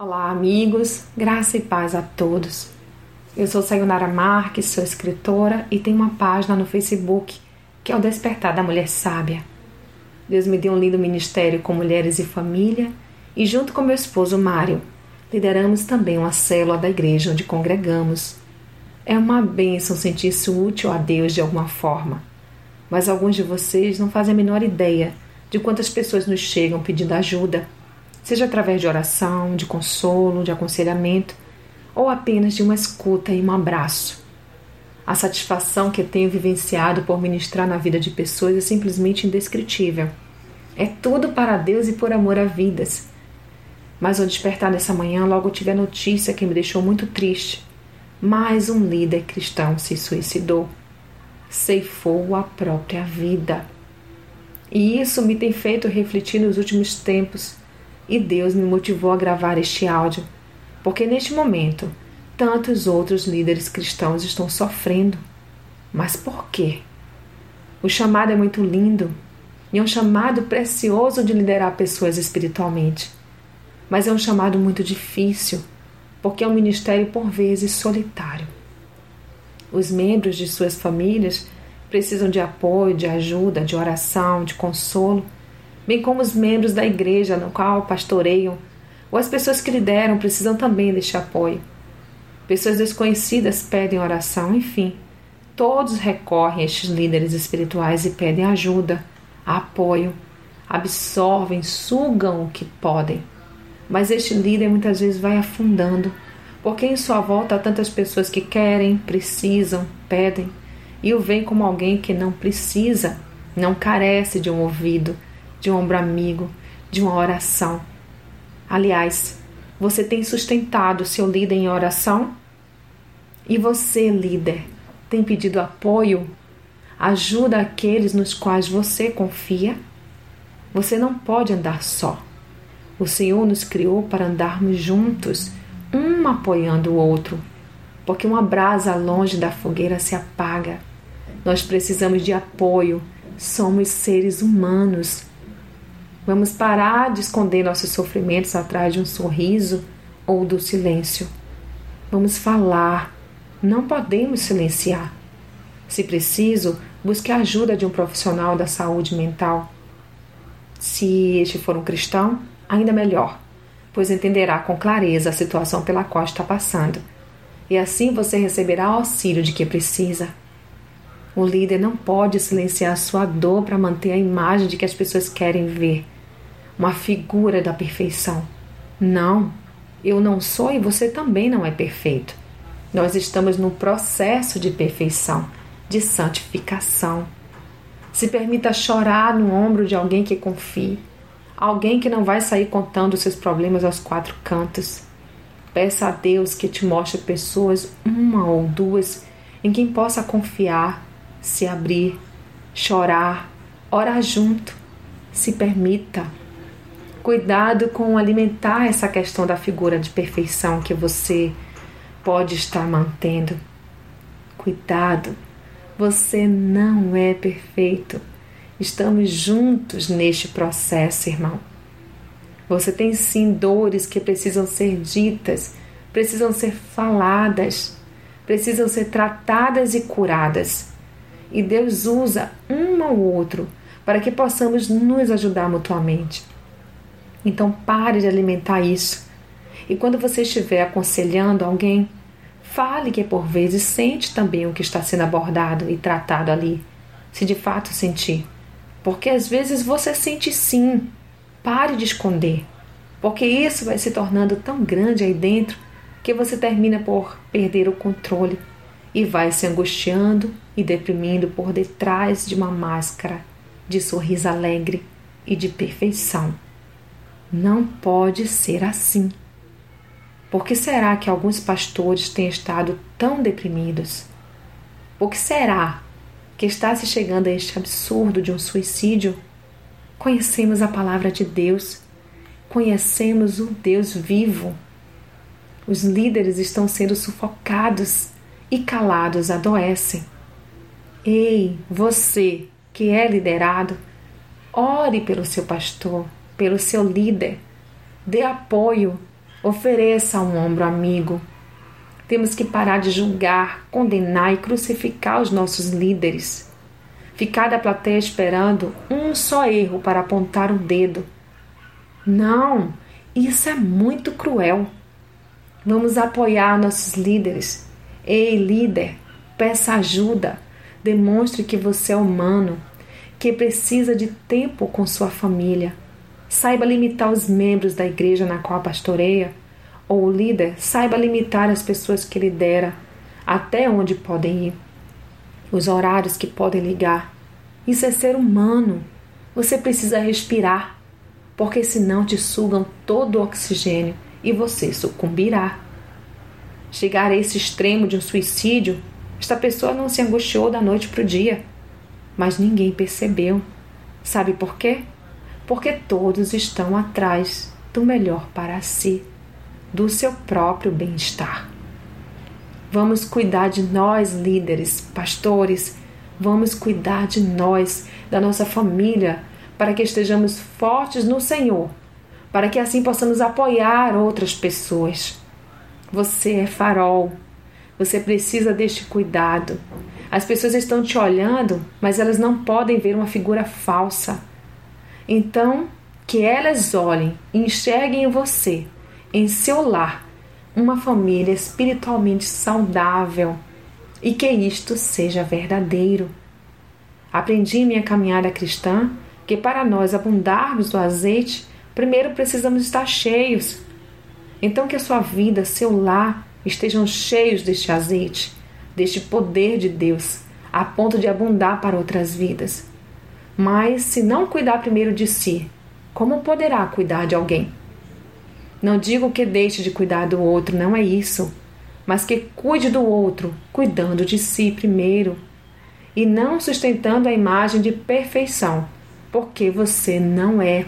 Olá, amigos, graça e paz a todos. Eu sou Sayonara Marques, sou escritora e tenho uma página no Facebook que é o Despertar da Mulher Sábia. Deus me deu um lindo ministério com mulheres e família e, junto com meu esposo Mário, lideramos também uma célula da igreja onde congregamos. É uma bênção sentir-se útil a Deus de alguma forma, mas alguns de vocês não fazem a menor ideia de quantas pessoas nos chegam pedindo ajuda seja através de oração, de consolo, de aconselhamento ou apenas de uma escuta e um abraço. A satisfação que tenho vivenciado por ministrar na vida de pessoas é simplesmente indescritível. É tudo para Deus e por amor a vidas. Mas ao despertar nessa manhã, logo tive a notícia que me deixou muito triste. Mais um líder cristão se suicidou. Ceifou a própria vida. E isso me tem feito refletir nos últimos tempos e Deus me motivou a gravar este áudio, porque neste momento tantos outros líderes cristãos estão sofrendo. Mas por quê? O chamado é muito lindo e é um chamado precioso de liderar pessoas espiritualmente. Mas é um chamado muito difícil, porque é um ministério por vezes solitário. Os membros de suas famílias precisam de apoio, de ajuda, de oração, de consolo bem como os membros da igreja no qual pastoreiam, ou as pessoas que lideram precisam também deste apoio. Pessoas desconhecidas pedem oração, enfim. Todos recorrem a estes líderes espirituais e pedem ajuda, apoio, absorvem, sugam o que podem. Mas este líder muitas vezes vai afundando, porque em sua volta há tantas pessoas que querem, precisam, pedem, e o veem como alguém que não precisa, não carece de um ouvido, de um ombro amigo, de uma oração. Aliás, você tem sustentado seu líder em oração? E você, líder, tem pedido apoio, ajuda àqueles nos quais você confia? Você não pode andar só. O Senhor nos criou para andarmos juntos, um apoiando o outro, porque uma brasa longe da fogueira se apaga. Nós precisamos de apoio, somos seres humanos Vamos parar de esconder nossos sofrimentos atrás de um sorriso ou do silêncio. Vamos falar. Não podemos silenciar. Se preciso, busque a ajuda de um profissional da saúde mental. Se este for um cristão, ainda melhor, pois entenderá com clareza a situação pela qual está passando. E assim você receberá auxílio de que precisa. O líder não pode silenciar sua dor para manter a imagem de que as pessoas querem ver uma figura da perfeição. Não, eu não sou e você também não é perfeito. Nós estamos num processo de perfeição, de santificação. Se permita chorar no ombro de alguém que confie, alguém que não vai sair contando seus problemas aos quatro cantos. Peça a Deus que te mostre pessoas, uma ou duas, em quem possa confiar, se abrir, chorar, orar junto. Se permita Cuidado com alimentar essa questão da figura de perfeição que você pode estar mantendo. Cuidado, você não é perfeito. Estamos juntos neste processo, irmão. Você tem sim dores que precisam ser ditas, precisam ser faladas, precisam ser tratadas e curadas. E Deus usa um ao outro para que possamos nos ajudar mutuamente. Então pare de alimentar isso. E quando você estiver aconselhando alguém, fale que por vezes sente também o que está sendo abordado e tratado ali, se de fato sentir. Porque às vezes você sente sim. Pare de esconder, porque isso vai se tornando tão grande aí dentro que você termina por perder o controle e vai se angustiando e deprimindo por detrás de uma máscara de sorriso alegre e de perfeição. Não pode ser assim. Por que será que alguns pastores têm estado tão deprimidos? Por que será que está se chegando a este absurdo de um suicídio? Conhecemos a palavra de Deus, conhecemos o Deus vivo. Os líderes estão sendo sufocados e calados adoecem. Ei, você que é liderado, ore pelo seu pastor pelo seu líder. Dê apoio, Ofereça um ombro amigo. Temos que parar de julgar, condenar e crucificar os nossos líderes. Ficar da plateia esperando um só erro para apontar o dedo. Não, isso é muito cruel. Vamos apoiar nossos líderes. Ei, líder, peça ajuda. Demonstre que você é humano, que precisa de tempo com sua família. Saiba limitar os membros da igreja na qual pastoreia, ou o líder saiba limitar as pessoas que lidera, até onde podem ir, os horários que podem ligar. Isso é ser humano. Você precisa respirar, porque senão te sugam todo o oxigênio e você sucumbirá. Chegar a esse extremo de um suicídio, esta pessoa não se angustiou da noite para o dia, mas ninguém percebeu. Sabe por quê? Porque todos estão atrás do melhor para si, do seu próprio bem-estar. Vamos cuidar de nós, líderes, pastores, vamos cuidar de nós, da nossa família, para que estejamos fortes no Senhor para que assim possamos apoiar outras pessoas. Você é farol, você precisa deste cuidado. As pessoas estão te olhando, mas elas não podem ver uma figura falsa. Então, que elas olhem e enxerguem em você, em seu lar, uma família espiritualmente saudável e que isto seja verdadeiro. Aprendi em minha caminhada cristã que para nós abundarmos do azeite, Primeiro precisamos estar cheios. Então, que a sua vida, seu lar, estejam cheios deste azeite, deste poder de Deus, a ponto de abundar para outras vidas. Mas, se não cuidar primeiro de si, como poderá cuidar de alguém? Não digo que deixe de cuidar do outro, não é isso, mas que cuide do outro, cuidando de si primeiro, e não sustentando a imagem de perfeição, porque você não é.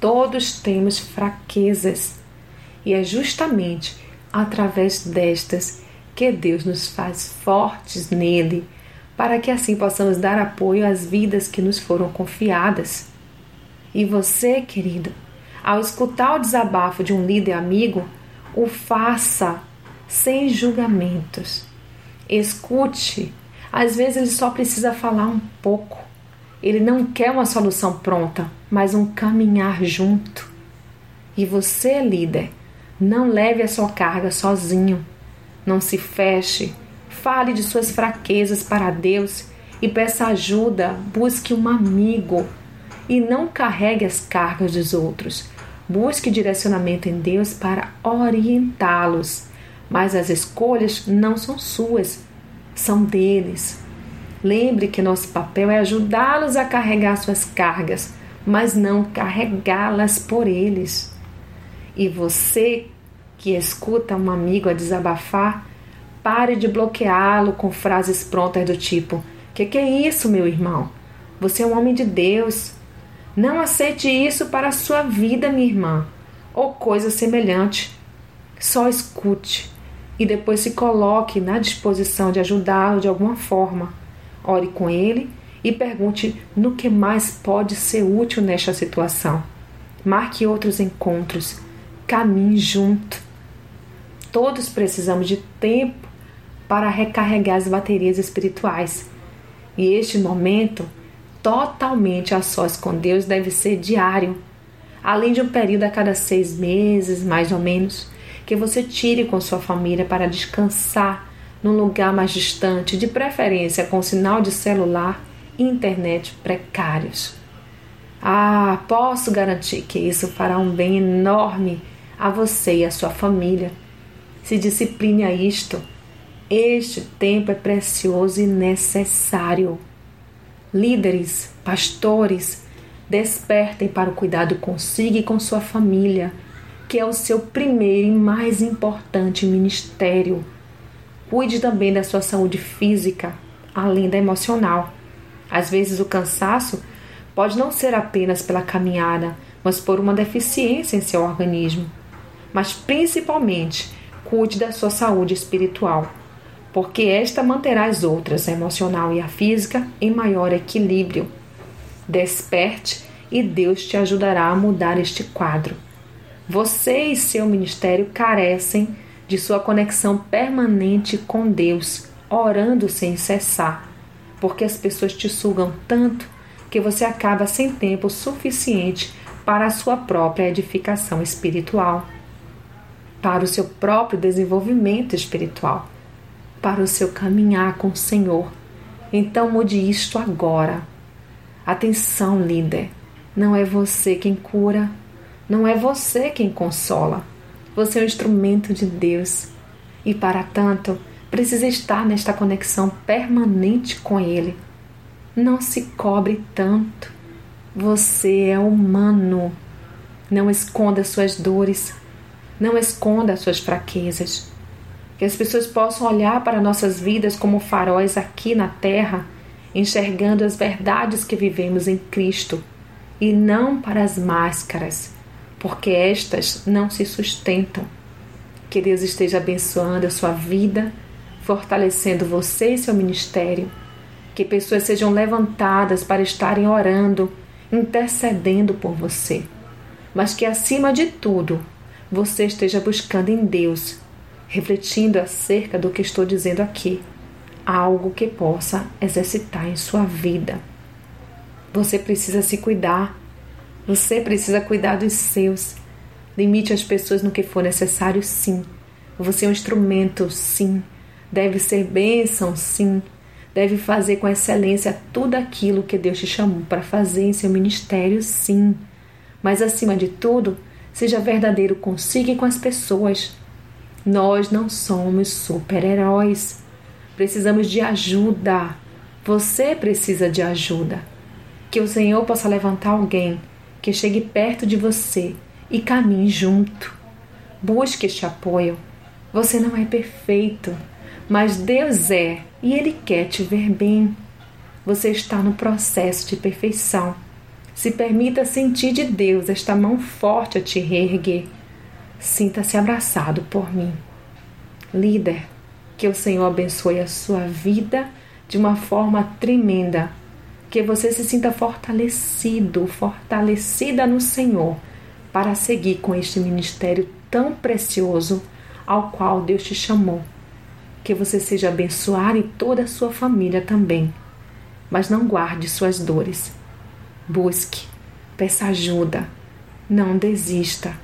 Todos temos fraquezas e é justamente através destas que Deus nos faz fortes nele, para que assim possamos dar apoio às vidas que nos foram confiadas. E você, querido, ao escutar o desabafo de um líder amigo, o faça sem julgamentos. Escute. Às vezes ele só precisa falar um pouco. Ele não quer uma solução pronta, mas um caminhar junto. E você, líder, não leve a sua carga sozinho. Não se feche. Fale de suas fraquezas para Deus e peça ajuda. Busque um amigo e não carregue as cargas dos outros. Busque direcionamento em Deus para orientá-los. Mas as escolhas não são suas, são deles. Lembre que nosso papel é ajudá-los a carregar suas cargas, mas não carregá-las por eles. E você que escuta um amigo a desabafar, pare de bloqueá-lo com frases prontas do tipo: Que que é isso, meu irmão? Você é um homem de Deus. Não aceite isso para a sua vida, minha irmã, ou coisa semelhante. Só escute e depois se coloque na disposição de ajudá-lo de alguma forma ore com ele e pergunte no que mais pode ser útil nesta situação. Marque outros encontros, caminhe junto. Todos precisamos de tempo para recarregar as baterias espirituais. E este momento, totalmente a sós com Deus, deve ser diário, além de um período a cada seis meses, mais ou menos, que você tire com sua família para descansar num lugar mais distante, de preferência com sinal de celular e internet precários. Ah, posso garantir que isso fará um bem enorme a você e a sua família. Se discipline a isto. Este tempo é precioso e necessário. Líderes, pastores, despertem para o cuidado consigo e com sua família, que é o seu primeiro e mais importante ministério Cuide também da sua saúde física, além da emocional. Às vezes o cansaço pode não ser apenas pela caminhada, mas por uma deficiência em seu organismo. Mas principalmente, cuide da sua saúde espiritual, porque esta manterá as outras, a emocional e a física, em maior equilíbrio. Desperte e Deus te ajudará a mudar este quadro. Você e seu ministério carecem de sua conexão permanente com Deus, orando sem cessar, porque as pessoas te sugam tanto que você acaba sem tempo suficiente para a sua própria edificação espiritual, para o seu próprio desenvolvimento espiritual, para o seu caminhar com o Senhor. Então mude isto agora. Atenção, líder. Não é você quem cura, não é você quem consola. Você é um instrumento de Deus e, para tanto, precisa estar nesta conexão permanente com Ele. Não se cobre tanto. Você é humano. Não esconda suas dores. Não esconda suas fraquezas. Que as pessoas possam olhar para nossas vidas como faróis aqui na terra, enxergando as verdades que vivemos em Cristo e não para as máscaras, porque estas não se sustentam. Que Deus esteja abençoando a sua vida, fortalecendo você e seu ministério. Que pessoas sejam levantadas para estarem orando intercedendo por você, mas que acima de tudo você esteja buscando em Deus, refletindo acerca do que estou dizendo aqui, algo que possa exercitar em sua vida. Você precisa se cuidar, você precisa cuidar dos seus. Limite as pessoas no que for necessário, sim. Você é um instrumento, sim. Deve ser bênção, sim deve fazer com excelência tudo aquilo que Deus te chamou para fazer em seu ministério, sim. Mas acima de tudo, seja verdadeiro consigo e com as pessoas. Nós não somos super-heróis. Precisamos de ajuda. Você precisa de ajuda. Que o Senhor possa levantar alguém que chegue perto de você e caminhe junto. Busque este apoio. Você não é perfeito, mas Deus é e Ele quer te ver bem. Você está no processo de perfeição. Se permita sentir de Deus esta mão forte a te reerguer. Sinta-se abraçado por mim. Líder, que o Senhor abençoe a sua vida de uma forma tremenda. Que você se sinta fortalecido, fortalecida no Senhor, para seguir com este ministério tão precioso ao qual Deus te chamou que você seja abençoado e toda a sua família também. Mas não guarde suas dores. Busque, peça ajuda, não desista.